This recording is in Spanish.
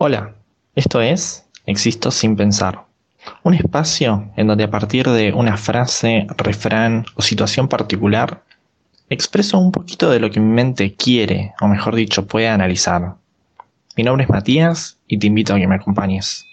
Hola, esto es Existo sin pensar. Un espacio en donde a partir de una frase, refrán o situación particular, expreso un poquito de lo que mi mente quiere, o mejor dicho, puede analizar. Mi nombre es Matías y te invito a que me acompañes.